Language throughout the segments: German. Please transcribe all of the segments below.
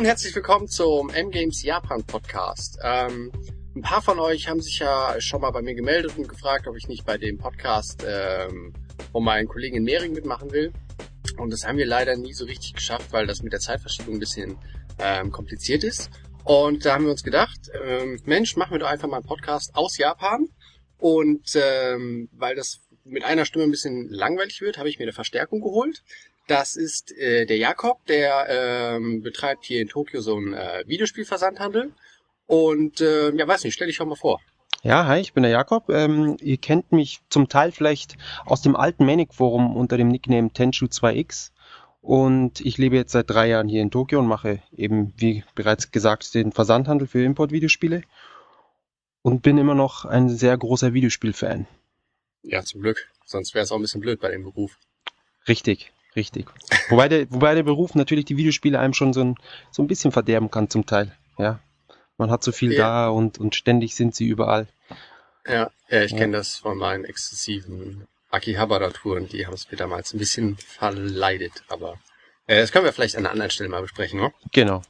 und herzlich willkommen zum M-Games Japan Podcast. Ähm, ein paar von euch haben sich ja schon mal bei mir gemeldet und gefragt, ob ich nicht bei dem Podcast ähm, von meinen Kollegen in Mehring mitmachen will. Und das haben wir leider nie so richtig geschafft, weil das mit der Zeitverschiebung ein bisschen ähm, kompliziert ist. Und da haben wir uns gedacht, ähm, Mensch, machen wir doch einfach mal einen Podcast aus Japan. Und ähm, weil das mit einer Stimme ein bisschen langweilig wird, habe ich mir eine Verstärkung geholt. Das ist äh, der Jakob, der ähm, betreibt hier in Tokio so einen äh, Videospielversandhandel. Und äh, ja, weiß nicht, stell dich doch mal vor. Ja, hi, ich bin der Jakob. Ähm, ihr kennt mich zum Teil vielleicht aus dem alten Manic Forum unter dem Nickname Tenshu 2X. Und ich lebe jetzt seit drei Jahren hier in Tokio und mache eben, wie bereits gesagt, den Versandhandel für Import-Videospiele. Und bin immer noch ein sehr großer Videospielfan. Ja, zum Glück. Sonst wäre es auch ein bisschen blöd bei dem Beruf. Richtig, richtig. wobei, der, wobei der Beruf natürlich die Videospiele einem schon so ein, so ein bisschen verderben kann zum Teil. Ja. Man hat so viel ja. da und, und ständig sind sie überall. Ja, ja ich ja. kenne das von meinen exzessiven Akihabara-Touren. Die haben es mir damals ein bisschen verleidet. Aber äh, das können wir vielleicht an einer anderen Stelle mal besprechen, ne? Genau.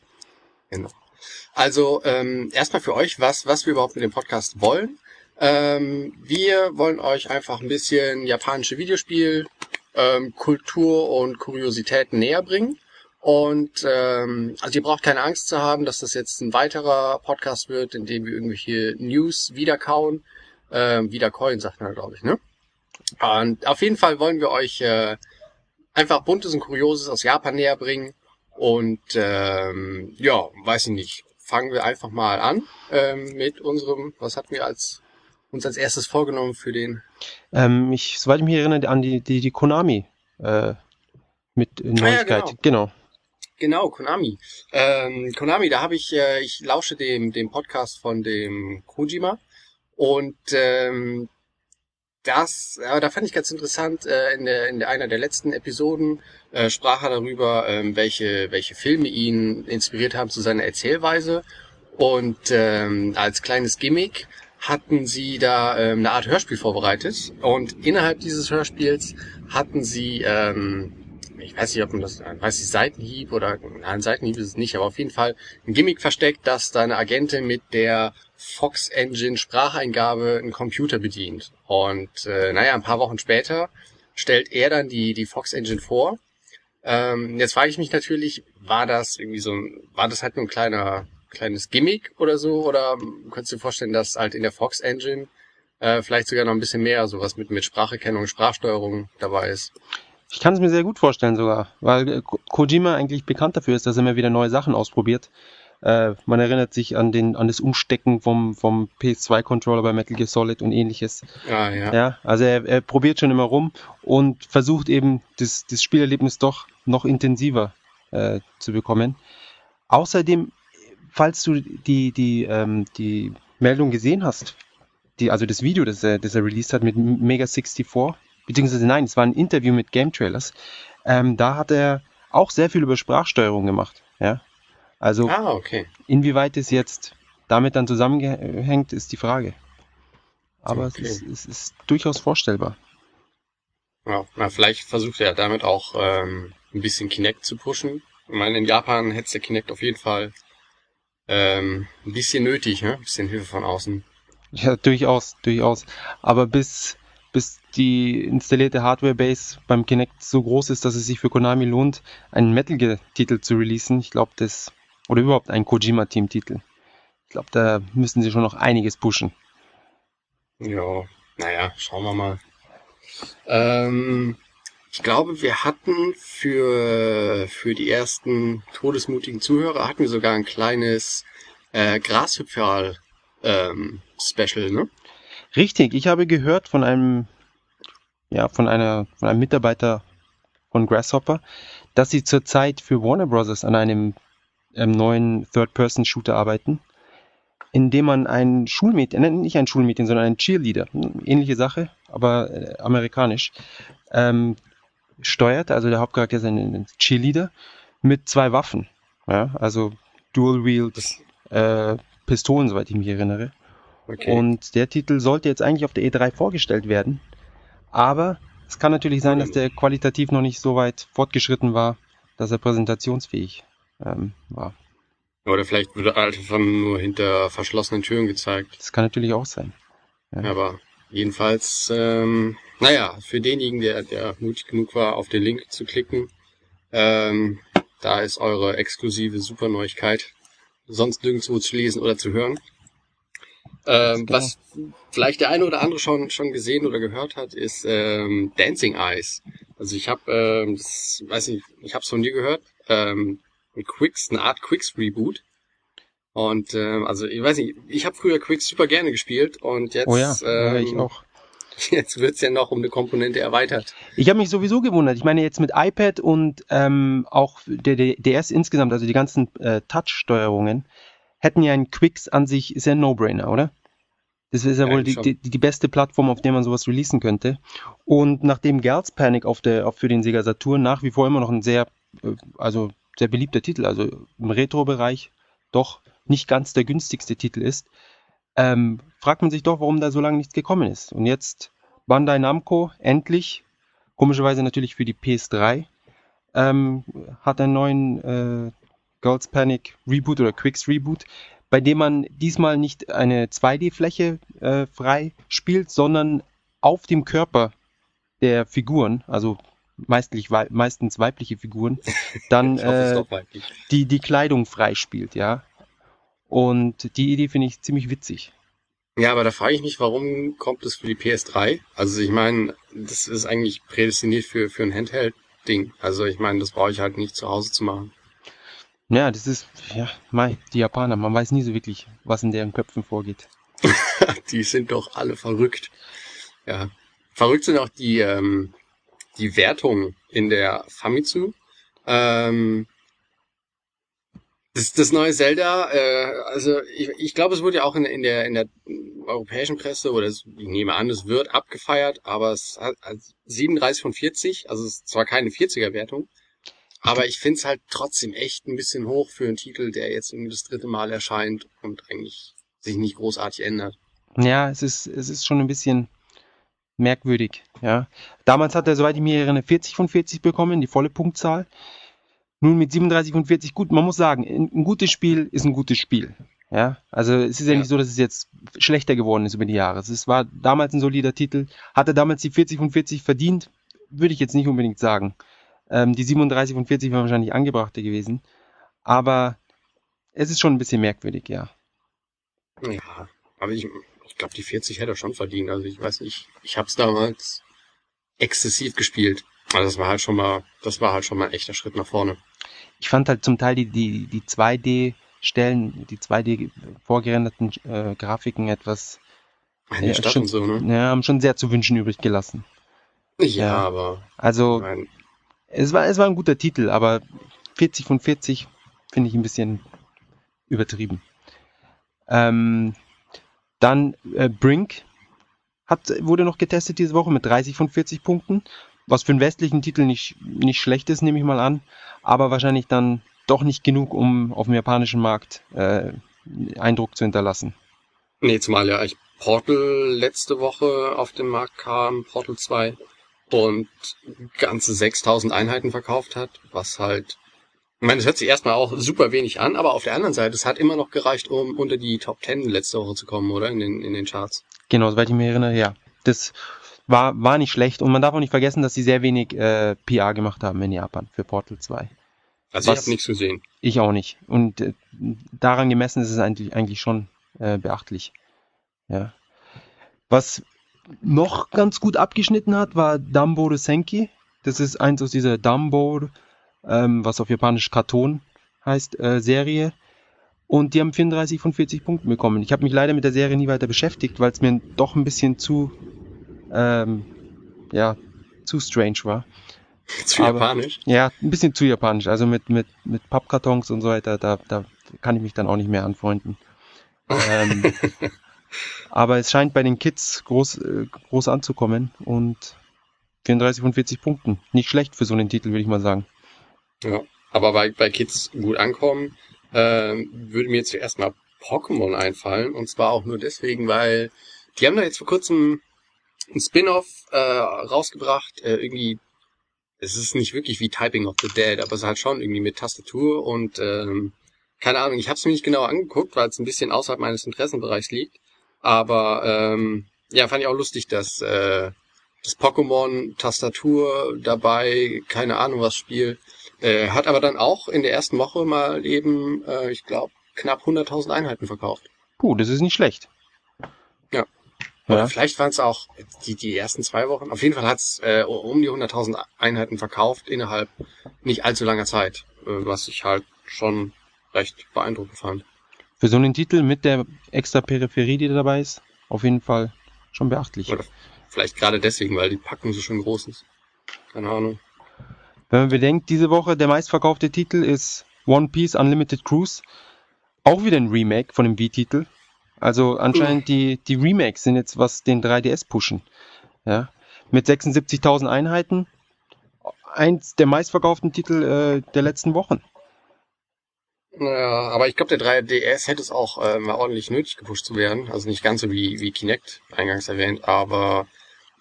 Genau. Also ähm, erstmal für euch, was, was wir überhaupt mit dem Podcast wollen. Ähm, wir wollen euch einfach ein bisschen japanische Videospiel, ähm, Kultur und Kuriositäten näher bringen. Und ähm, also ihr braucht keine Angst zu haben, dass das jetzt ein weiterer Podcast wird, in dem wir irgendwelche News wiederkauen. Ähm, wiederkäuen, sagt man, glaube ich, ne? Und auf jeden Fall wollen wir euch äh, einfach Buntes und Kurioses aus Japan näher bringen. Und ähm, ja, weiß ich nicht, fangen wir einfach mal an ähm, mit unserem, was hatten wir als uns als erstes vorgenommen für den? Ähm, ich, soweit ich mich erinnere, an die, die, die Konami äh, mit Neuigkeit. Ah, ja, genau. genau. Genau, Konami. Ähm, Konami, da habe ich, äh, ich lausche dem, dem Podcast von dem Kojima und ähm, das, ja, da fand ich ganz interessant, äh, in, der, in der, einer der letzten Episoden äh, sprach er darüber, ähm, welche, welche Filme ihn inspiriert haben zu seiner Erzählweise. Und ähm, als kleines Gimmick hatten sie da ähm, eine Art Hörspiel vorbereitet und innerhalb dieses Hörspiels hatten sie, ähm, ich weiß nicht, ob man das, weiß ich, Seitenhieb oder, nein, Seitenhieb ist es nicht, aber auf jeden Fall ein Gimmick versteckt, dass da eine Agentin mit der Fox Engine Spracheingabe einen Computer bedient. Und äh, naja, ein paar Wochen später stellt er dann die, die Fox Engine vor. Ähm, jetzt frage ich mich natürlich, war das irgendwie so ein, war das halt nur ein kleiner kleines Gimmick oder so? Oder könntest du dir vorstellen, dass halt in der Fox Engine äh, vielleicht sogar noch ein bisschen mehr sowas mit, mit Spracherkennung, Sprachsteuerung dabei ist? Ich kann es mir sehr gut vorstellen sogar, weil äh, Kojima eigentlich bekannt dafür ist, dass er immer wieder neue Sachen ausprobiert. Äh, man erinnert sich an den an das Umstecken vom vom PS2-Controller bei Metal Gear Solid und ähnliches. Ah, ja. ja also er, er probiert schon immer rum und versucht eben das, das Spielerlebnis doch noch intensiver äh, zu bekommen. Außerdem falls du die, die, ähm, die Meldung gesehen hast, die, also das Video, das er, das er released hat mit Mega 64, beziehungsweise nein, es war ein Interview mit Game Trailers, ähm, da hat er auch sehr viel über Sprachsteuerung gemacht. Ja? Also ah, okay. inwieweit es jetzt damit dann zusammenhängt, ist die Frage. Aber okay. es, ist, es ist durchaus vorstellbar. Ja, na, vielleicht versucht er damit auch ähm, ein bisschen Kinect zu pushen. Ich meine, in Japan hätte der Kinect auf jeden Fall ähm, ein bisschen nötig, ne? Ein bisschen Hilfe von außen. Ja, durchaus, durchaus. Aber bis, bis die installierte Hardware-Base beim Kinect so groß ist, dass es sich für Konami lohnt, einen Metal Gear-Titel zu releasen, ich glaube, das, oder überhaupt einen Kojima-Team-Titel. Ich glaube, da müssen sie schon noch einiges pushen. Ja, naja, schauen wir mal. Ähm, ich glaube, wir hatten für, für die ersten todesmutigen Zuhörer hatten wir sogar ein kleines äh, Grashüpferl ähm, Special, ne? Richtig, ich habe gehört von einem ja, von einer von einem Mitarbeiter von Grasshopper, dass sie zurzeit für Warner Bros. an einem, einem neuen Third-Person-Shooter arbeiten, in dem man ein Schulmädchen, äh, nicht ein Schulmädchen, sondern ein Cheerleader, ähnliche Sache, aber äh, amerikanisch, ähm, steuert. Also der Hauptcharakter ist ein, ein Cheerleader mit zwei Waffen. Ja, also Dual-Wield äh, Pistolen, soweit ich mich erinnere. Okay. Und der Titel sollte jetzt eigentlich auf der E3 vorgestellt werden. Aber es kann natürlich sein, dass der qualitativ noch nicht so weit fortgeschritten war, dass er präsentationsfähig ähm, war. Oder vielleicht wird einfach nur hinter verschlossenen Türen gezeigt. Das kann natürlich auch sein. Ja. Aber jedenfalls, ähm, naja, für denjenigen, der, der mutig genug war, auf den Link zu klicken, ähm, da ist eure exklusive Superneuigkeit sonst nirgendwo zu lesen oder zu hören. Ähm, was vielleicht der eine oder andere schon schon gesehen oder gehört hat, ist ähm, Dancing Eyes. Also ich habe, ähm, das, weiß nicht, ich habe es von dir gehört, ähm, ein Quicks, eine Art Quicks Reboot. Und ähm, also ich weiß nicht, ich habe früher Quicks super gerne gespielt und jetzt Oh ja, ähm, ja ich auch. jetzt wird's ja noch um eine Komponente erweitert. Ich habe mich sowieso gewundert. Ich meine jetzt mit iPad und ähm, auch der, der DS insgesamt, also die ganzen äh, Touch-Steuerungen, hätten ja ein Quicks an sich, ist ja ein No-Brainer, oder? Das ist ja wohl die, die, die beste Plattform, auf der man sowas releasen könnte. Und nachdem Girls Panic auf der, auf für den Sega Saturn nach wie vor immer noch ein sehr, äh, also sehr beliebter Titel, also im Retro-Bereich doch nicht ganz der günstigste Titel ist, ähm, fragt man sich doch, warum da so lange nichts gekommen ist. Und jetzt Bandai Namco endlich, komischerweise natürlich für die PS3, ähm, hat einen neuen äh, Girls Panic Reboot oder Quicks Reboot, bei dem man diesmal nicht eine 2D-Fläche äh, frei spielt, sondern auf dem Körper der Figuren, also meistens, wei meistens weibliche Figuren, dann hoffe, äh, die, die Kleidung freispielt, ja. Und die Idee finde ich ziemlich witzig. Ja, aber da frage ich mich, warum kommt es für die PS3? Also ich meine, das ist eigentlich prädestiniert für, für ein Handheld-Ding. Also ich meine, das brauche ich halt nicht zu Hause zu machen. Ja, das ist, ja, mei, die Japaner, man weiß nie so wirklich, was in deren Köpfen vorgeht. die sind doch alle verrückt. Ja. Verrückt sind auch die, ähm, die Wertungen in der Famitsu. Ähm, das, das neue Zelda, äh, also ich, ich glaube, es wurde ja auch in, in der in der europäischen Presse oder es, ich nehme an, es wird abgefeiert, aber es hat also 37 von 40, also es ist zwar keine 40er Wertung, aber ich finde es halt trotzdem echt ein bisschen hoch für einen Titel, der jetzt irgendwie das dritte Mal erscheint und eigentlich sich nicht großartig ändert. Ja, es ist, es ist schon ein bisschen merkwürdig, ja. Damals hat er, soweit ich mich erinnere, eine 40 von 40 bekommen, die volle Punktzahl. Nun mit 37 von 40, gut, man muss sagen, ein, gutes Spiel ist ein gutes Spiel. Ja, also es ist ja, Ja. nicht so, dass es jetzt schlechter geworden ist über die Jahre. Es war damals ein solider Titel. Hat er damals die 40 von 40 verdient? Würde ich jetzt nicht unbedingt sagen. Ähm, die 37 von 40 wären wahrscheinlich angebrachter gewesen. Aber es ist schon ein bisschen merkwürdig, ja. Ja, aber ich, ich glaube, die 40 hätte er schon verdient. Also ich weiß nicht, ich habe es damals exzessiv gespielt. Also das war halt schon mal, das war halt schon mal ein echter Schritt nach vorne. Ich fand halt zum Teil die, die, die 2D-Stellen, die 2D vorgerenderten äh, Grafiken etwas, Ja, Stadt schon- und so, ne? ja, haben schon sehr zu wünschen übrig gelassen. Ja, Ja. aber Also, es war, es war ein guter Titel, aber 40 von 40 finde ich ein bisschen übertrieben. Ähm, dann äh, Brink hat, wurde noch getestet diese Woche mit 30 von 40 Punkten, was für einen westlichen Titel nicht, nicht schlecht ist, nehme ich mal an, aber wahrscheinlich dann doch nicht genug, um auf dem japanischen Markt äh, Eindruck zu hinterlassen. nee, zumal ja ich Portal letzte Woche auf den Markt kam, Portal 2, und ganze 6000 Einheiten verkauft hat, was halt, ich meine, das hört sich erstmal auch super wenig an, aber auf der anderen Seite, es hat immer noch gereicht, um unter die Top 10 letzte Woche zu kommen, oder? In den, in den Charts. Genau, soweit ich mich erinnere, ja. Das war, war nicht schlecht und man darf auch nicht vergessen, dass sie sehr wenig äh, PR gemacht haben in Japan für Portal 2. Also Was- ich habe nichts gesehen. Ich auch nicht. Und äh, daran gemessen ist es eigentlich, eigentlich schon äh, beachtlich. Ja. Was noch ganz gut abgeschnitten hat, war Dumbo Senki. Das ist eins aus dieser Dumbo, ähm, was auf Japanisch Karton heißt, äh, Serie. Und die haben 34 von 40 Punkten bekommen. Ich habe mich leider mit der Serie nie weiter beschäftigt, weil es mir doch ein bisschen zu, ähm, ja, zu strange war. Zu Aber- japanisch. Ja, ein bisschen zu japanisch. Also mit, mit, mit Pappkartons und so weiter, da, da kann ich mich dann auch nicht mehr anfreunden. Ähm, aber es scheint bei den Kids groß, äh, groß anzukommen und 34 von 40 Punkten. Nicht schlecht für so einen Titel, würde ich mal sagen. Ja, aber bei, bei Kids gut ankommen, ähm, würde mir zuerst mal Pokémon einfallen. Und zwar auch nur deswegen, weil die haben da jetzt vor kurzem ein Spin-off äh, rausgebracht. Äh, irgendwie, es ist nicht wirklich wie Typing of the Dead, aber es ist halt schon irgendwie mit Tastatur und ähm, keine Ahnung, ich habe es mir nicht genau angeguckt, weil es ein bisschen außerhalb meines Interessenbereichs liegt. Aber ähm, ja, fand ich auch lustig, dass äh, das Pokémon Tastatur dabei, keine Ahnung was Spiel, äh, hat aber dann auch in der ersten Woche mal eben, äh, ich glaube, knapp 100.000 Einheiten verkauft. Puh, das ist nicht schlecht. Ja. Vielleicht waren es auch die, die ersten zwei Wochen. Auf jeden Fall hat es äh, um die 100.000 Einheiten verkauft innerhalb nicht allzu langer Zeit, äh, was ich halt schon recht beeindruckend fand. Für so einen Titel mit der extra Peripherie, die dabei ist, auf jeden Fall schon beachtlich. Oder vielleicht gerade deswegen, weil die Packung so schön groß ist. Keine Ahnung. Wenn man bedenkt, diese Woche der meistverkaufte Titel ist One Piece Unlimited Cruise. Auch wieder ein Remake von dem Wii-Titel. Also anscheinend die, die Remakes sind jetzt, was den 3DS pushen. Ja. Mit 76.000 Einheiten. Eins der meistverkauften Titel äh, der letzten Wochen. Naja, aber ich glaube, der 3DS hätte es auch äh, mal ordentlich nötig gepusht zu werden. Also nicht ganz so wie, wie Kinect eingangs erwähnt, aber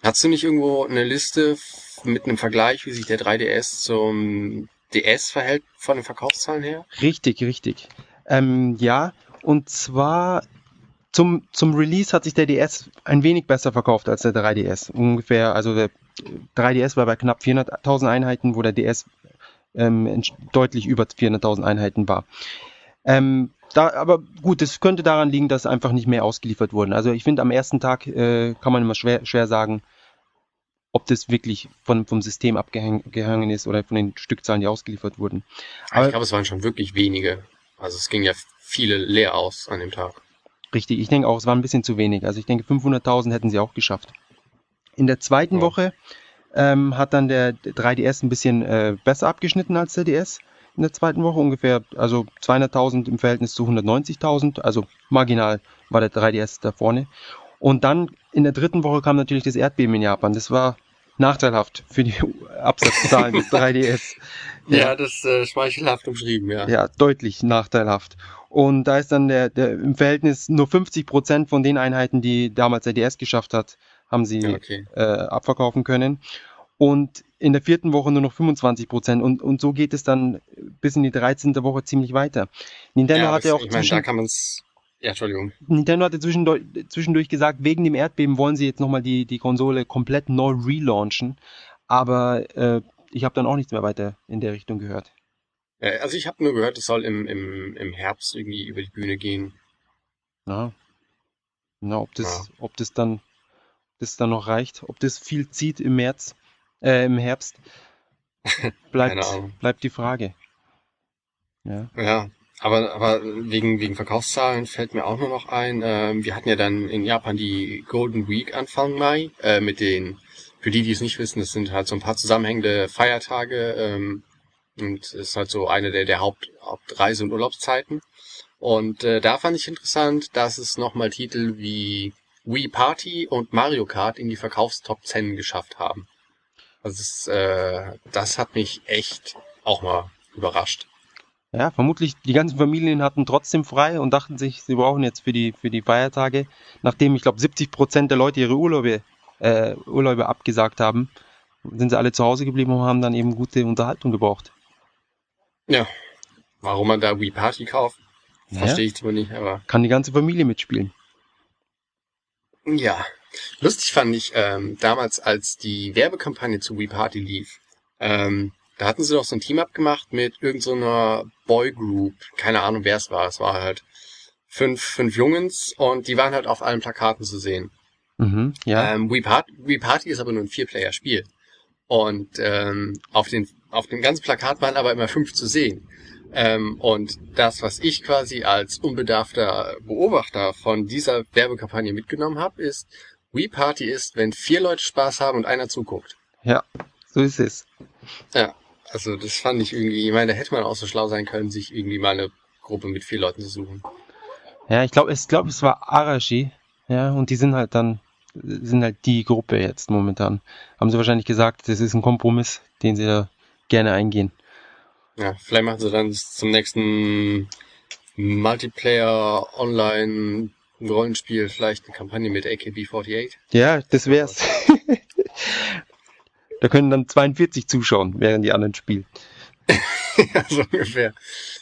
hast du nicht irgendwo eine Liste mit einem Vergleich, wie sich der 3DS zum DS verhält von den Verkaufszahlen her? Richtig, richtig. Ähm, ja, und zwar zum, zum Release hat sich der DS ein wenig besser verkauft als der 3DS. Ungefähr, also der 3DS war bei knapp 400.000 Einheiten, wo der DS ähm, deutlich über 400.000 Einheiten war. Ähm, da, aber gut, es könnte daran liegen, dass einfach nicht mehr ausgeliefert wurden. Also ich finde, am ersten Tag äh, kann man immer schwer, schwer sagen, ob das wirklich von, vom System abgehangen ist oder von den Stückzahlen, die ausgeliefert wurden. Aber ich glaube, es waren schon wirklich wenige. Also es ging ja viele leer aus an dem Tag. Richtig, ich denke auch, es war ein bisschen zu wenig. Also ich denke, 500.000 hätten sie auch geschafft. In der zweiten oh. Woche ähm, hat dann der 3DS ein bisschen äh, besser abgeschnitten als der DS in der zweiten Woche ungefähr, also 200.000 im Verhältnis zu 190.000, also marginal war der 3DS da vorne. Und dann in der dritten Woche kam natürlich das Erdbeben in Japan. Das war nachteilhaft für die Absatzzahlen des 3DS. Ja, ja das äh, schmeichelhaft umschrieben, ja. Ja, deutlich nachteilhaft. Und da ist dann der, der im Verhältnis nur 50 Prozent von den Einheiten, die damals der DS geschafft hat, haben sie okay. äh, abverkaufen können. Und in der vierten Woche nur noch 25 Prozent. Und, und so geht es dann bis in die 13. Woche ziemlich weiter. Nintendo ja, hatte auch ich meine, da kann man's ja, Entschuldigung. Nintendo hatte zwischendurch, zwischendurch gesagt, wegen dem Erdbeben wollen sie jetzt nochmal die, die Konsole komplett neu relaunchen. Aber äh, ich habe dann auch nichts mehr weiter in der Richtung gehört. Also ich habe nur gehört, es soll im, im, im Herbst irgendwie über die Bühne gehen. Na, na ob das, ja. ob das dann, das dann noch reicht, ob das viel zieht im März, äh, im Herbst, bleibt, bleibt die Frage. Ja. Ja, aber, aber wegen, wegen Verkaufszahlen fällt mir auch nur noch ein, ähm, wir hatten ja dann in Japan die Golden Week Anfang Mai, äh, mit den, für die, die es nicht wissen, das sind halt so ein paar zusammenhängende Feiertage, ähm, und ist halt so eine der, der Haupt, Hauptreise- und Urlaubszeiten. Und äh, da fand ich interessant, dass es nochmal Titel wie Wii Party und Mario Kart in die Verkaufstop 10 geschafft haben. Also das, äh, das hat mich echt auch mal überrascht. Ja, vermutlich die ganzen Familien hatten trotzdem frei und dachten sich, sie brauchen jetzt für die, für die Feiertage, nachdem ich glaube 70 Prozent der Leute ihre Urlaube, äh, Urlaube abgesagt haben, sind sie alle zu Hause geblieben und haben dann eben gute Unterhaltung gebraucht. Ja. Warum man da Wii Party kauft, naja. verstehe ich zwar nicht, aber. Kann die ganze Familie mitspielen. Ja. Lustig fand ich ähm, damals, als die Werbekampagne zu Wii Party lief. Ähm, da hatten sie doch so ein Team abgemacht mit irgendeiner so Boygroup. Keine Ahnung, wer es war. Es war halt fünf, fünf Jungens und die waren halt auf allen Plakaten zu sehen. Mhm, ja. Ähm, Wii, Party, Wii Party ist aber nur ein Vier-Player-Spiel. Und ähm, auf, den, auf dem ganzen Plakat waren aber immer fünf zu sehen. Ähm, und das, was ich quasi als unbedarfter Beobachter von dieser Werbekampagne mitgenommen habe, ist, Wii Party ist, wenn vier Leute Spaß haben und einer zuguckt. Ja, so ist es. Ja, also das fand ich irgendwie, ich meine, da hätte man auch so schlau sein können, sich irgendwie mal eine Gruppe mit vier Leuten zu suchen. Ja, ich glaube, es, glaub, es war Arashi, ja, und die sind halt dann sind halt die Gruppe jetzt momentan. Haben sie wahrscheinlich gesagt, das ist ein Kompromiss, den sie da gerne eingehen. Ja, vielleicht machen sie dann zum nächsten Multiplayer Online Rollenspiel vielleicht eine Kampagne mit AKB48. Ja, das wär's. da können dann 42 zuschauen, während die anderen spielen. ja, so ungefähr.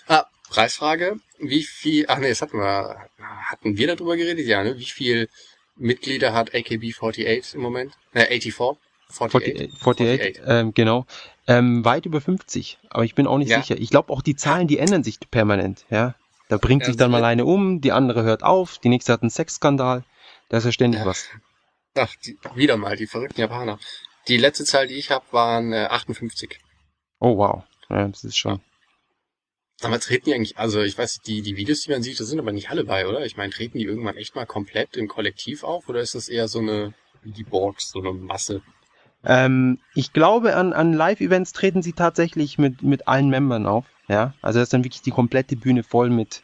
Ah, Preisfrage. wie viel, ach nee, das hatten wir, hatten wir darüber geredet? Ja, ne? Wie viel Mitglieder hat AKB48 im Moment? Äh, 84? 48, 48, 48. Ähm, genau. Ähm, weit über 50, aber ich bin auch nicht ja. sicher. Ich glaube auch die Zahlen, die ändern sich permanent, ja. Da bringt ja, sich dann mal eine um, die andere hört auf, die nächste hat einen Sexskandal. Da ist ja ständig ja. was. Ach, die, wieder mal, die verrückten Japaner. Die letzte Zahl, die ich habe, waren äh, 58. Oh wow. Ja, das ist schon. Aber treten die eigentlich, also ich weiß, die, die Videos, die man sieht, da sind aber nicht alle bei, oder? Ich meine, treten die irgendwann echt mal komplett im Kollektiv auf oder ist das eher so eine, wie die Borgs, so eine Masse? Ähm, ich glaube, an, an Live-Events treten sie tatsächlich mit, mit allen Membern auf. Ja, also das ist dann wirklich die komplette Bühne voll mit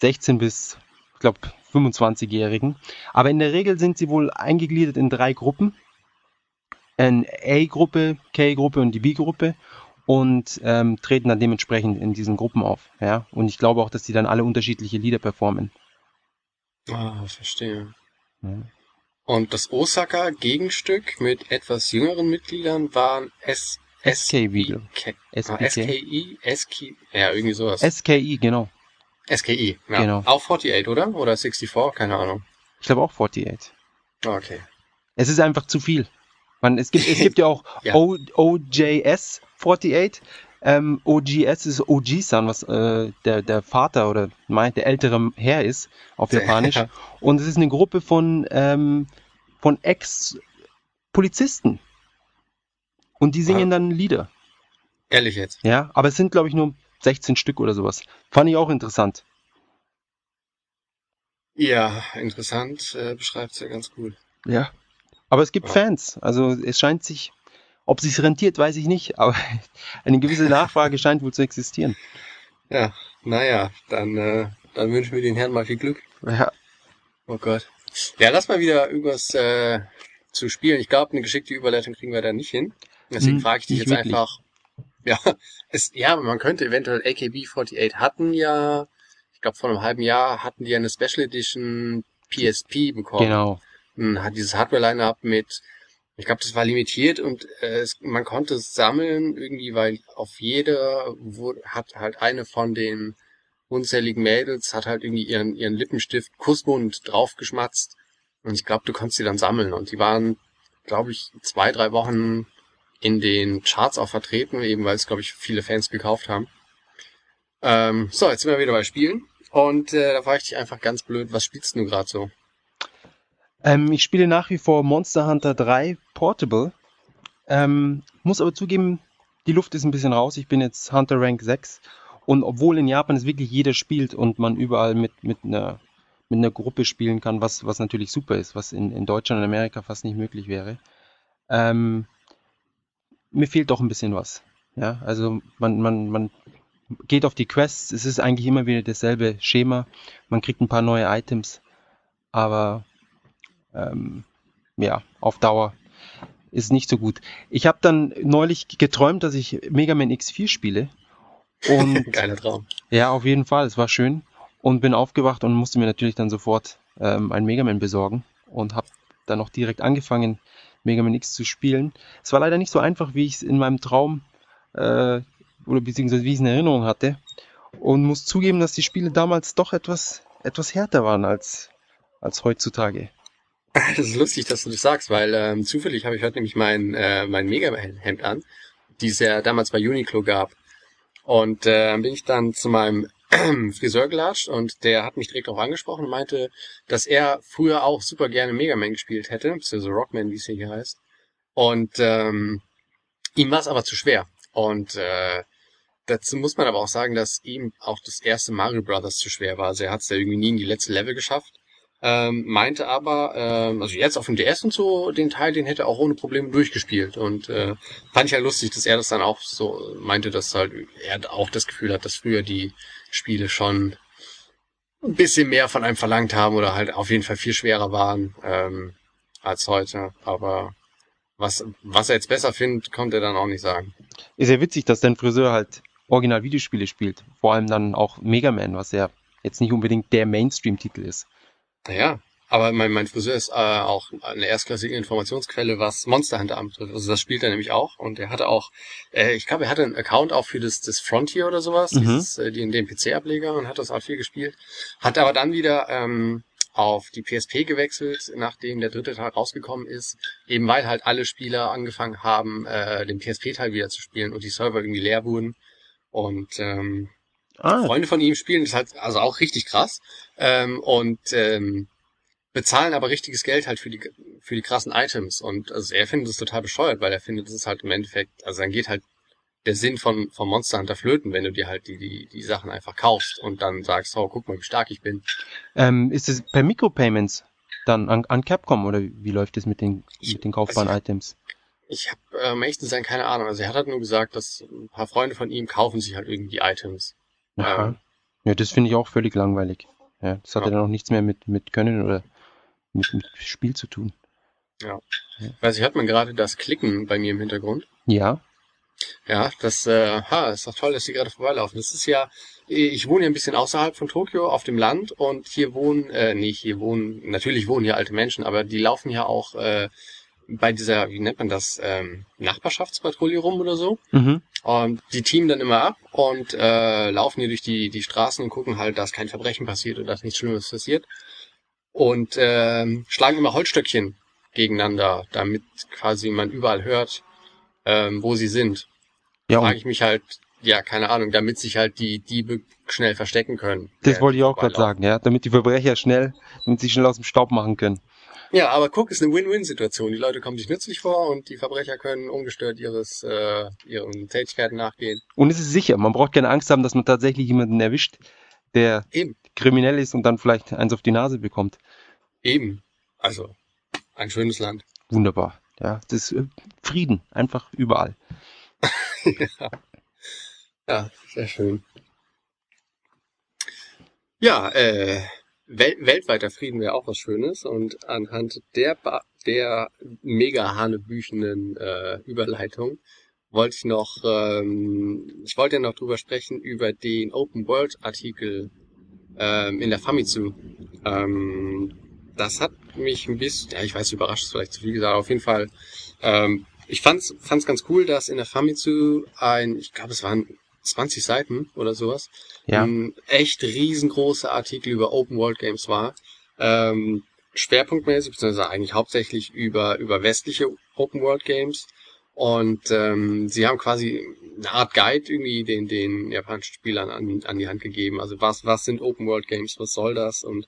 16 bis, ich glaube, 25-Jährigen. Aber in der Regel sind sie wohl eingegliedert in drei Gruppen. Eine A-Gruppe, K-Gruppe und die B-Gruppe und ähm, treten dann dementsprechend in diesen Gruppen auf. Ja? Und ich glaube auch, dass die dann alle unterschiedliche Lieder performen. Ah, verstehe. Ja. Und das Osaka-Gegenstück mit etwas jüngeren Mitgliedern waren S SKI. SKI, SKI, ja, irgendwie sowas. SKI, genau. SKI, ja. Genau. Auch 48, oder? Oder 64, keine Ahnung. Ich glaube auch 48. Okay. Es ist einfach zu viel. Man, es gibt, es gibt ja auch ja. O, OJS 48. Ähm, OGS ist Oji-san, was äh, der, der Vater oder meint der ältere Herr ist auf Japanisch. Ja. Und es ist eine Gruppe von, ähm, von Ex-Polizisten. Und die singen ah. dann Lieder. Ehrlich jetzt? Ja, aber es sind, glaube ich, nur 16 Stück oder sowas. Fand ich auch interessant. Ja, interessant, äh, beschreibt es ja ganz gut. Ja. Aber es gibt ja. Fans. Also es scheint sich ob es sich rentiert, weiß ich nicht, aber eine gewisse Nachfrage scheint wohl zu existieren. Ja, naja, dann, äh, dann wünschen wir den Herrn mal viel Glück. Ja. Oh Gott. Ja, lass mal wieder irgendwas äh, zu spielen. Ich glaube, eine geschickte Überleitung kriegen wir da nicht hin. Deswegen hm, frage ich dich jetzt wirklich. einfach. Ja, es, ja, man könnte eventuell AKB48 hatten ja, ich glaube vor einem halben Jahr hatten die eine Special Edition PSP bekommen. Genau. Hat dieses Hardware-Line-Up mit ich glaube, das war limitiert und äh, es, man konnte es sammeln irgendwie, weil auf jeder wo, hat halt eine von den unzähligen Mädels hat halt irgendwie ihren ihren Lippenstift Kussmund draufgeschmatzt und ich glaube, du konntest sie dann sammeln und die waren, glaube ich, zwei drei Wochen in den Charts auch vertreten, eben weil es glaube ich viele Fans gekauft haben. Ähm, so, jetzt sind wir wieder bei Spielen und äh, da frage ich dich einfach ganz blöd, was spielst du gerade so? Ähm, ich spiele nach wie vor Monster Hunter 3 Portable. Ähm, muss aber zugeben, die Luft ist ein bisschen raus. Ich bin jetzt Hunter Rank 6. Und obwohl in Japan es wirklich jeder spielt und man überall mit, mit, einer, mit einer Gruppe spielen kann, was, was natürlich super ist, was in, in Deutschland und Amerika fast nicht möglich wäre, ähm, mir fehlt doch ein bisschen was. Ja, also man, man, man geht auf die Quests, es ist eigentlich immer wieder dasselbe Schema, man kriegt ein paar neue Items, aber ähm, ja, auf Dauer ist nicht so gut. Ich habe dann neulich geträumt, dass ich Mega Man X4 spiele. Und Geiler Traum. Ja, auf jeden Fall. Es war schön. Und bin aufgewacht und musste mir natürlich dann sofort ähm, ein Mega Man besorgen. Und habe dann auch direkt angefangen, Mega Man X zu spielen. Es war leider nicht so einfach, wie ich es in meinem Traum äh, oder beziehungsweise wie ich es in Erinnerung hatte. Und muss zugeben, dass die Spiele damals doch etwas, etwas härter waren als, als heutzutage. Das ist lustig, dass du das sagst, weil ähm, zufällig habe ich heute nämlich mein, äh, mein Mega-Hemd an, die es ja damals bei Uniqlo gab. Und äh, bin ich dann zu meinem Friseur gelatscht und der hat mich direkt auch angesprochen und meinte, dass er früher auch super gerne Mega Man gespielt hätte, beziehungsweise Rockman, wie es hier heißt. Und ähm, ihm war es aber zu schwer. Und äh, dazu muss man aber auch sagen, dass ihm auch das erste Mario Brothers zu schwer war. Also er hat es ja irgendwie nie in die letzte Level geschafft. Ähm, meinte aber, ähm, also jetzt auf dem DS und so, den Teil, den hätte er auch ohne Probleme durchgespielt. Und äh, fand ich ja lustig, dass er das dann auch so meinte, dass halt er auch das Gefühl hat, dass früher die Spiele schon ein bisschen mehr von einem verlangt haben oder halt auf jeden Fall viel schwerer waren ähm, als heute. Aber was, was er jetzt besser findet, kommt er dann auch nicht sagen. Ist ja witzig, dass dein Friseur halt original Videospiele spielt. Vor allem dann auch Mega Man, was ja jetzt nicht unbedingt der Mainstream-Titel ist. Naja, aber mein, mein Friseur ist äh, auch eine erstklassige Informationsquelle, was Monster Hunter anbetrifft. Also das spielt er nämlich auch. Und er hatte auch, äh, ich glaube, er hatte einen Account auch für das, das Frontier oder sowas, mhm. dieses, äh, den, den PC-Ableger und hat das auch viel gespielt. Hat aber dann wieder ähm, auf die PSP gewechselt, nachdem der dritte Teil rausgekommen ist, eben weil halt alle Spieler angefangen haben, äh, den PSP-Teil wieder zu spielen und die Server irgendwie leer wurden. Und ähm, ah. Freunde von ihm spielen das halt also auch richtig krass. Ähm, und ähm, bezahlen aber richtiges Geld halt für die für die krassen Items und also er findet es total bescheuert, weil er findet, es ist halt im Endeffekt, also dann geht halt der Sinn von vom Monster Hunter flöten, wenn du dir halt die die die Sachen einfach kaufst und dann sagst, oh guck mal, wie stark ich bin. Ähm, ist es per Micropayments dann an, an Capcom oder wie läuft es mit den mit den kaufbaren also Items? Ich habe ähm, echt sein keine Ahnung. Also er hat halt nur gesagt, dass ein paar Freunde von ihm kaufen sich halt irgendwie Items. Aha. Ähm, ja, das finde ich auch völlig langweilig. Ja, das hat ja dann auch nichts mehr mit mit Können oder mit, mit Spiel zu tun. Ja. ja. Weiß ich, hört man gerade das Klicken bei mir im Hintergrund? Ja. Ja, das, äh, ha, ist doch toll, dass die gerade vorbeilaufen. Das ist ja, ich wohne ja ein bisschen außerhalb von Tokio auf dem Land und hier wohnen, äh, nee, hier wohnen, natürlich wohnen hier alte Menschen, aber die laufen ja auch äh, bei dieser, wie nennt man das, ähm, Nachbarschaftspatrouille rum oder so. Mhm. Und die teamen dann immer ab und äh, laufen hier durch die, die Straßen und gucken halt, dass kein Verbrechen passiert oder dass nichts Schlimmes passiert und ähm, schlagen immer Holzstöckchen gegeneinander, damit quasi man überall hört, ähm, wo sie sind. Ja, frage ich mich halt, ja, keine Ahnung, damit sich halt die Diebe schnell verstecken können. Das wollte ich auch gerade sagen, ja, damit die Verbrecher schnell, damit sie schnell aus dem Staub machen können. Ja, aber guck, ist eine Win-Win-Situation. Die Leute kommen sich nützlich vor und die Verbrecher können ungestört ihres äh, ihren Tätigkeiten nachgehen. Und es ist sicher, man braucht keine Angst haben, dass man tatsächlich jemanden erwischt, der Eben. kriminell ist und dann vielleicht eins auf die Nase bekommt. Eben. Also, ein schönes Land. Wunderbar. Ja, das ist äh, Frieden, einfach überall. ja. ja, sehr schön. Ja, äh, wel weltweiter Frieden wäre auch was Schönes und anhand der ba der mega hanebüchenen äh, Überleitung wollte ich noch, ähm, ich wollte ja noch drüber sprechen über den Open World Artikel ähm, in der Famitsu. Ähm, das hat mich ein bisschen, ja, ich weiß, überrascht ist vielleicht zu viel gesagt, auf jeden Fall, ähm, ich fand's, fand's ganz cool, dass in der Famitsu ein, ich glaube, es waren 20 Seiten oder sowas, ja. ein echt riesengroßer Artikel über Open World Games war. Ähm, schwerpunktmäßig, beziehungsweise eigentlich hauptsächlich über, über westliche Open World Games. Und ähm, sie haben quasi eine Art Guide irgendwie den, den japanischen Spielern an, an die Hand gegeben. Also was, was sind Open World Games, was soll das und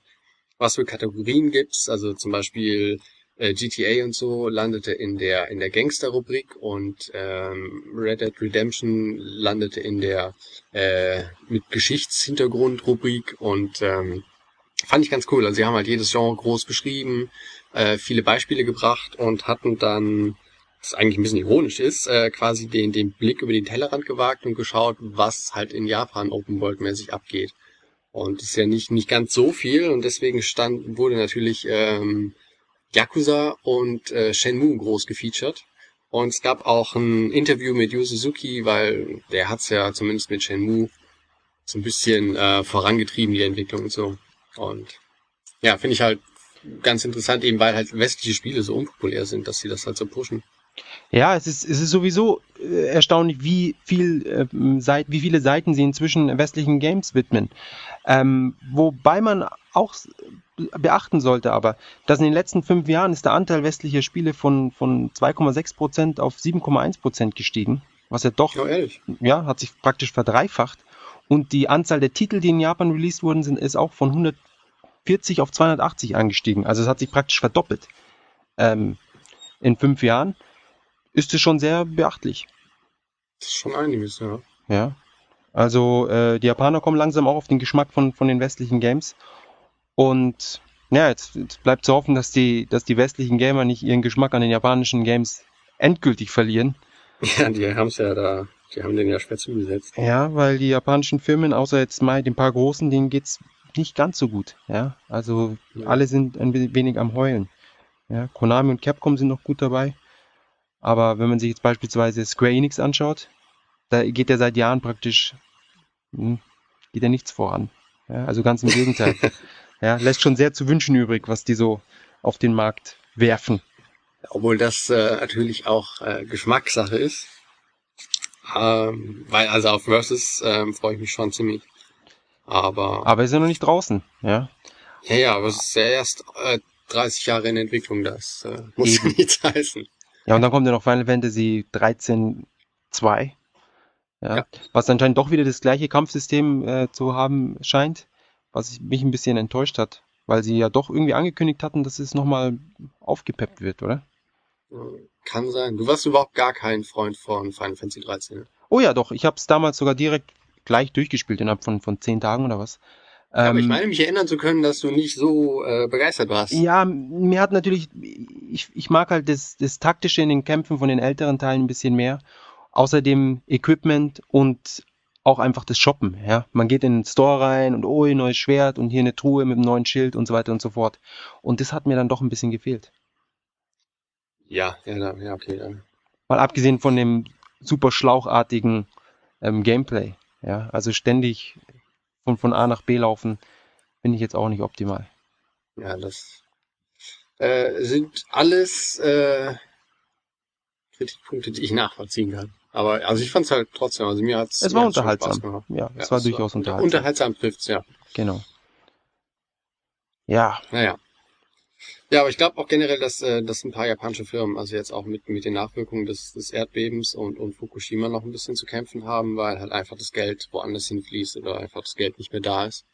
was für Kategorien gibt's. Also zum Beispiel äh, GTA und so landete in der in der Gangster-Rubrik und ähm, Red Dead Redemption landete in der äh, mit Geschichtshintergrund-Rubrik und ähm, fand ich ganz cool. Also sie haben halt jedes Genre groß beschrieben, äh, viele Beispiele gebracht und hatten dann das eigentlich ein bisschen ironisch ist, äh, quasi den, den Blick über den Tellerrand gewagt und geschaut, was halt in Japan Open World mäßig abgeht. Und ist ja nicht, nicht ganz so viel und deswegen stand, wurde natürlich ähm, Yakuza und äh, Shenmue groß gefeatured. Und es gab auch ein Interview mit Yu Suzuki, weil der hat's ja zumindest mit Shenmue so ein bisschen äh, vorangetrieben, die Entwicklung und so. Und ja, finde ich halt ganz interessant, eben weil halt westliche Spiele so unpopulär sind, dass sie das halt so pushen. Ja, es ist, es ist sowieso äh, erstaunlich, wie viel äh, wie viele Seiten sie inzwischen westlichen Games widmen. Ähm, wobei man auch beachten sollte, aber dass in den letzten fünf Jahren ist der Anteil westlicher Spiele von, von 2,6% auf 7,1% gestiegen. Was ja doch, ja, ja, hat sich praktisch verdreifacht. Und die Anzahl der Titel, die in Japan released wurden, sind, ist auch von 140 auf 280 angestiegen. Also es hat sich praktisch verdoppelt ähm, in fünf Jahren ist es schon sehr beachtlich. Das ist schon einiges, ja. Ja. Also äh, die Japaner kommen langsam auch auf den Geschmack von, von den westlichen Games. Und ja, jetzt, jetzt bleibt zu hoffen, dass die, dass die westlichen Gamer nicht ihren Geschmack an den japanischen Games endgültig verlieren. Ja, die haben es ja da, die haben den ja schwer zugesetzt. Ja, weil die japanischen Firmen, außer jetzt mal den paar großen, denen geht's nicht ganz so gut. Ja, also ja. alle sind ein wenig am Heulen. Ja, Konami und Capcom sind noch gut dabei. Aber wenn man sich jetzt beispielsweise Square Enix anschaut, da geht ja seit Jahren praktisch, hm, geht ja nichts voran. Ja, also ganz im Gegenteil. Ja, lässt schon sehr zu wünschen übrig, was die so auf den Markt werfen. Obwohl das äh, natürlich auch äh, Geschmackssache ist. Ähm, weil also auf Versus ähm, freue ich mich schon ziemlich. Aber. Aber ist ja noch nicht draußen, ja. Ja, ja, aber es ist ja erst äh, 30 Jahre in Entwicklung, das äh, muss ja nichts heißen. Ja, und dann kommt ja noch Final Fantasy 13 2. Ja, ja. Was anscheinend doch wieder das gleiche Kampfsystem äh, zu haben scheint, was mich ein bisschen enttäuscht hat, weil sie ja doch irgendwie angekündigt hatten, dass es nochmal aufgepeppt wird, oder? Kann sein. Du warst überhaupt gar kein Freund von Final Fantasy 13. Oh ja, doch. Ich habe es damals sogar direkt gleich durchgespielt innerhalb von, von zehn Tagen oder was. Ja, aber ich ähm, meine, mich erinnern zu können, dass du nicht so äh, begeistert warst. Ja, mir hat natürlich, ich, ich mag halt das, das Taktische in den Kämpfen von den älteren Teilen ein bisschen mehr. Außerdem Equipment und auch einfach das Shoppen. Ja, man geht in den Store rein und oh, ein neues Schwert und hier eine Truhe mit einem neuen Schild und so weiter und so fort. Und das hat mir dann doch ein bisschen gefehlt. Ja, ja, ja, okay. Ja. Mal abgesehen von dem super schlauchartigen ähm, Gameplay. Ja, also ständig von, von A nach B laufen, finde ich jetzt auch nicht optimal. Ja, das äh, sind alles äh, Kritikpunkte, die ich nachvollziehen kann. Aber also ich fand es halt trotzdem, also mir hat's es war unterhaltsam. Ja, es ja, war durchaus war unterhaltsam. Unterhaltsam trifft's, ja. Genau. Ja. Naja. Ja, aber ich glaube auch generell, dass, äh, dass ein paar japanische Firmen, also jetzt auch mit, mit den Nachwirkungen des, des Erdbebens und, und Fukushima noch ein bisschen zu kämpfen haben, weil halt einfach das Geld woanders hinfließt oder einfach das Geld nicht mehr da ist.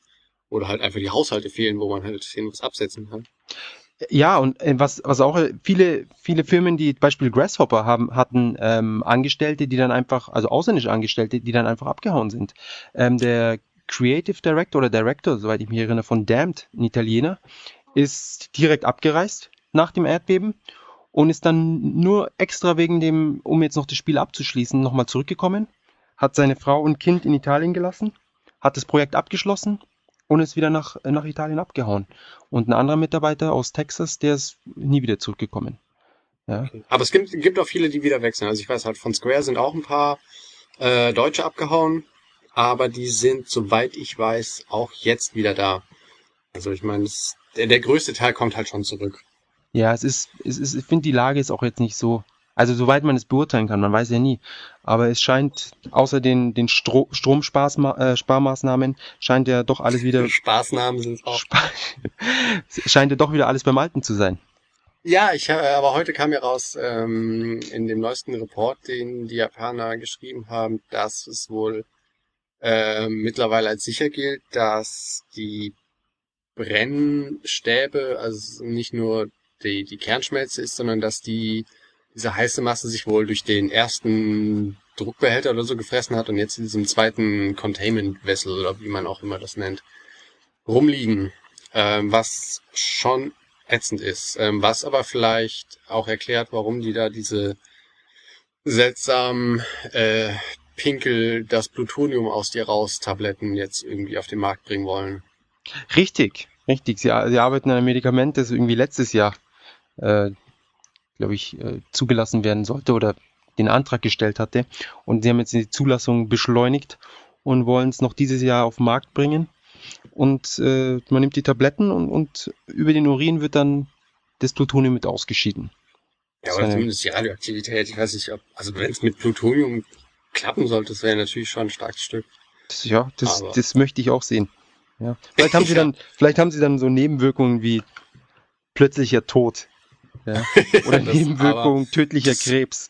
Oder halt einfach die Haushalte fehlen, wo man halt hin was absetzen kann. Ja, und äh, was, was auch äh, viele, viele Firmen, die Beispiel Grasshopper haben, hatten ähm, Angestellte, die dann einfach, also ausländische Angestellte, die dann einfach abgehauen sind. Ähm, der Creative Director oder Director, soweit ich mich erinnere, von Damned, ein Italiener, ist direkt abgereist nach dem Erdbeben und ist dann nur extra wegen dem, um jetzt noch das Spiel abzuschließen, nochmal zurückgekommen, hat seine Frau und Kind in Italien gelassen, hat das Projekt abgeschlossen und ist wieder nach, nach Italien abgehauen. Und ein anderer Mitarbeiter aus Texas, der ist nie wieder zurückgekommen. Ja. Aber es gibt, gibt auch viele, die wieder wechseln. Also ich weiß halt, von Square sind auch ein paar äh, Deutsche abgehauen, aber die sind, soweit ich weiß, auch jetzt wieder da. Also ich meine, der, der größte Teil kommt halt schon zurück. Ja, es ist, es ist ich finde die Lage ist auch jetzt nicht so, also soweit man es beurteilen kann, man weiß ja nie. Aber es scheint, außer den, den Stro Stromsparmaßnahmen, äh, scheint ja doch alles wieder. Spaßnamen sind auch. Sp scheint ja doch wieder alles beim Alten zu sein. Ja, ich habe, aber heute kam ja raus ähm, in dem neuesten Report, den die Japaner geschrieben haben, dass es wohl äh, mittlerweile als sicher gilt, dass die Brennstäbe, also nicht nur die, die Kernschmelze ist, sondern dass die, diese heiße Masse sich wohl durch den ersten Druckbehälter oder so gefressen hat und jetzt in diesem zweiten Containment Vessel oder wie man auch immer das nennt, rumliegen, ähm, was schon ätzend ist, ähm, was aber vielleicht auch erklärt, warum die da diese seltsamen äh, Pinkel das Plutonium aus dir raus Tabletten jetzt irgendwie auf den Markt bringen wollen. Richtig, richtig. Sie, sie arbeiten an einem Medikament, das irgendwie letztes Jahr, äh, glaube ich, äh, zugelassen werden sollte oder den Antrag gestellt hatte. Und sie haben jetzt die Zulassung beschleunigt und wollen es noch dieses Jahr auf den Markt bringen. Und äh, man nimmt die Tabletten und, und über den Urin wird dann das Plutonium mit ausgeschieden. Ja, aber zumindest die Radioaktivität, ich weiß nicht, ob, also wenn es mit Plutonium klappen sollte, das wäre natürlich schon ein starkes Stück. Das, ja, das, das möchte ich auch sehen. Ja. Vielleicht haben sie dann, vielleicht haben sie dann so Nebenwirkungen wie plötzlicher Tod. Ja. Oder Nebenwirkungen tödlicher Krebs.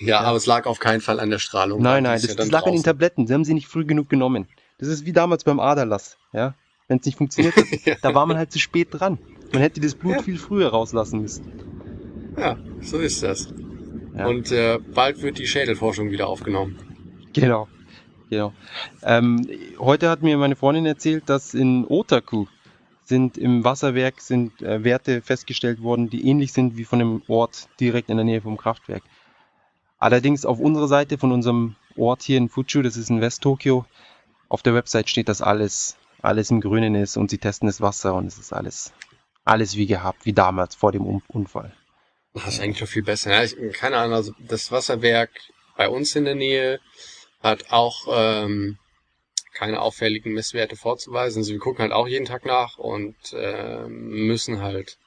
Ja, ja, aber es lag auf keinen Fall an der Strahlung. Nein, nein, das, ja das lag an den Tabletten. Sie haben sie nicht früh genug genommen. Das ist wie damals beim Aderlass. Ja. Wenn es nicht funktioniert hat, da war man halt zu spät dran. Man hätte das Blut ja. viel früher rauslassen müssen. Ja, so ist das. Ja. Und äh, bald wird die Schädelforschung wieder aufgenommen. Genau. Genau. Ähm, heute hat mir meine Freundin erzählt, dass in Otaku sind im Wasserwerk sind äh, Werte festgestellt worden, die ähnlich sind wie von dem Ort direkt in der Nähe vom Kraftwerk. Allerdings auf unserer Seite von unserem Ort hier in Fuchu, das ist in West-Tokio, auf der Website steht, dass alles, alles im Grünen ist und sie testen das Wasser und es ist alles, alles wie gehabt, wie damals vor dem Unfall. Das ist eigentlich schon viel besser. Ja, ich, keine Ahnung, also das Wasserwerk bei uns in der Nähe hat auch ähm, keine auffälligen Messwerte vorzuweisen. Also wir gucken halt auch jeden Tag nach und äh, müssen halt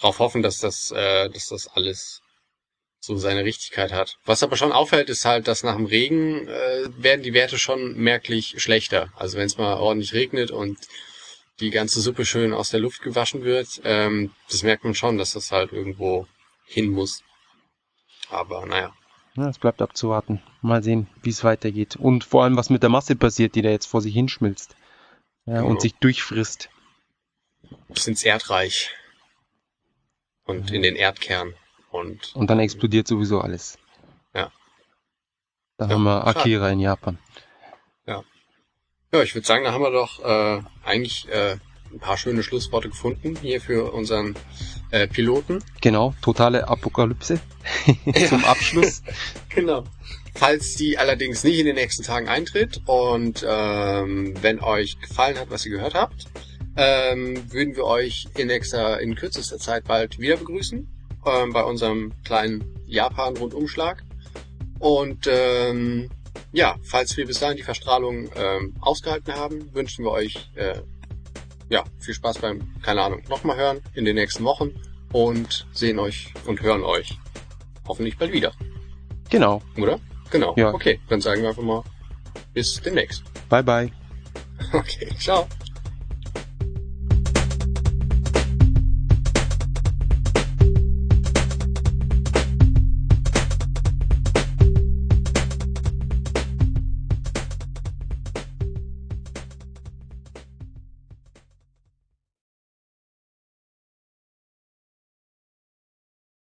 darauf hoffen, dass das, äh, dass das alles so seine Richtigkeit hat. Was aber schon auffällt, ist halt, dass nach dem Regen äh, werden die Werte schon merklich schlechter. Also wenn es mal ordentlich regnet und die ganze Suppe schön aus der Luft gewaschen wird, ähm, das merkt man schon, dass das halt irgendwo hin muss. Aber naja. Ja, es bleibt abzuwarten. Mal sehen, wie es weitergeht. Und vor allem, was mit der Masse passiert, die da jetzt vor sich hinschmilzt. Ja. Und sich durchfrisst. Bis ins Erdreich. Und in den Erdkern. Und Und dann explodiert sowieso alles. Ja. Dann Ja, haben wir schade. Akira in Japan. ja, ich würde sagen, da haben wir doch äh, eigentlich äh, ein paar schöne Schlussworte gefunden hier für unseren äh, Piloten. Genau, totale Apokalypse zum Abschluss. Genau. Falls die allerdings nicht in den nächsten Tagen eintritt und ähm, wenn euch gefallen hat, was ihr gehört habt, ähm, würden wir euch in nächster, in kürzester Zeit bald wieder begrüßen ähm, bei unserem kleinen Japan-Rundumschlag. Und ähm, ja, falls wir bis dahin die Verstrahlung ähm, ausgehalten haben, wünschen wir euch äh, ja viel Spaß beim, keine Ahnung, nochmal hören in den nächsten Wochen und sehen euch und hören euch hoffentlich bald wieder. Genau. Oder? Genau. Ja. Okay, dann sagen wir einfach mal bis demnächst. Bye bye. Okay, ciao.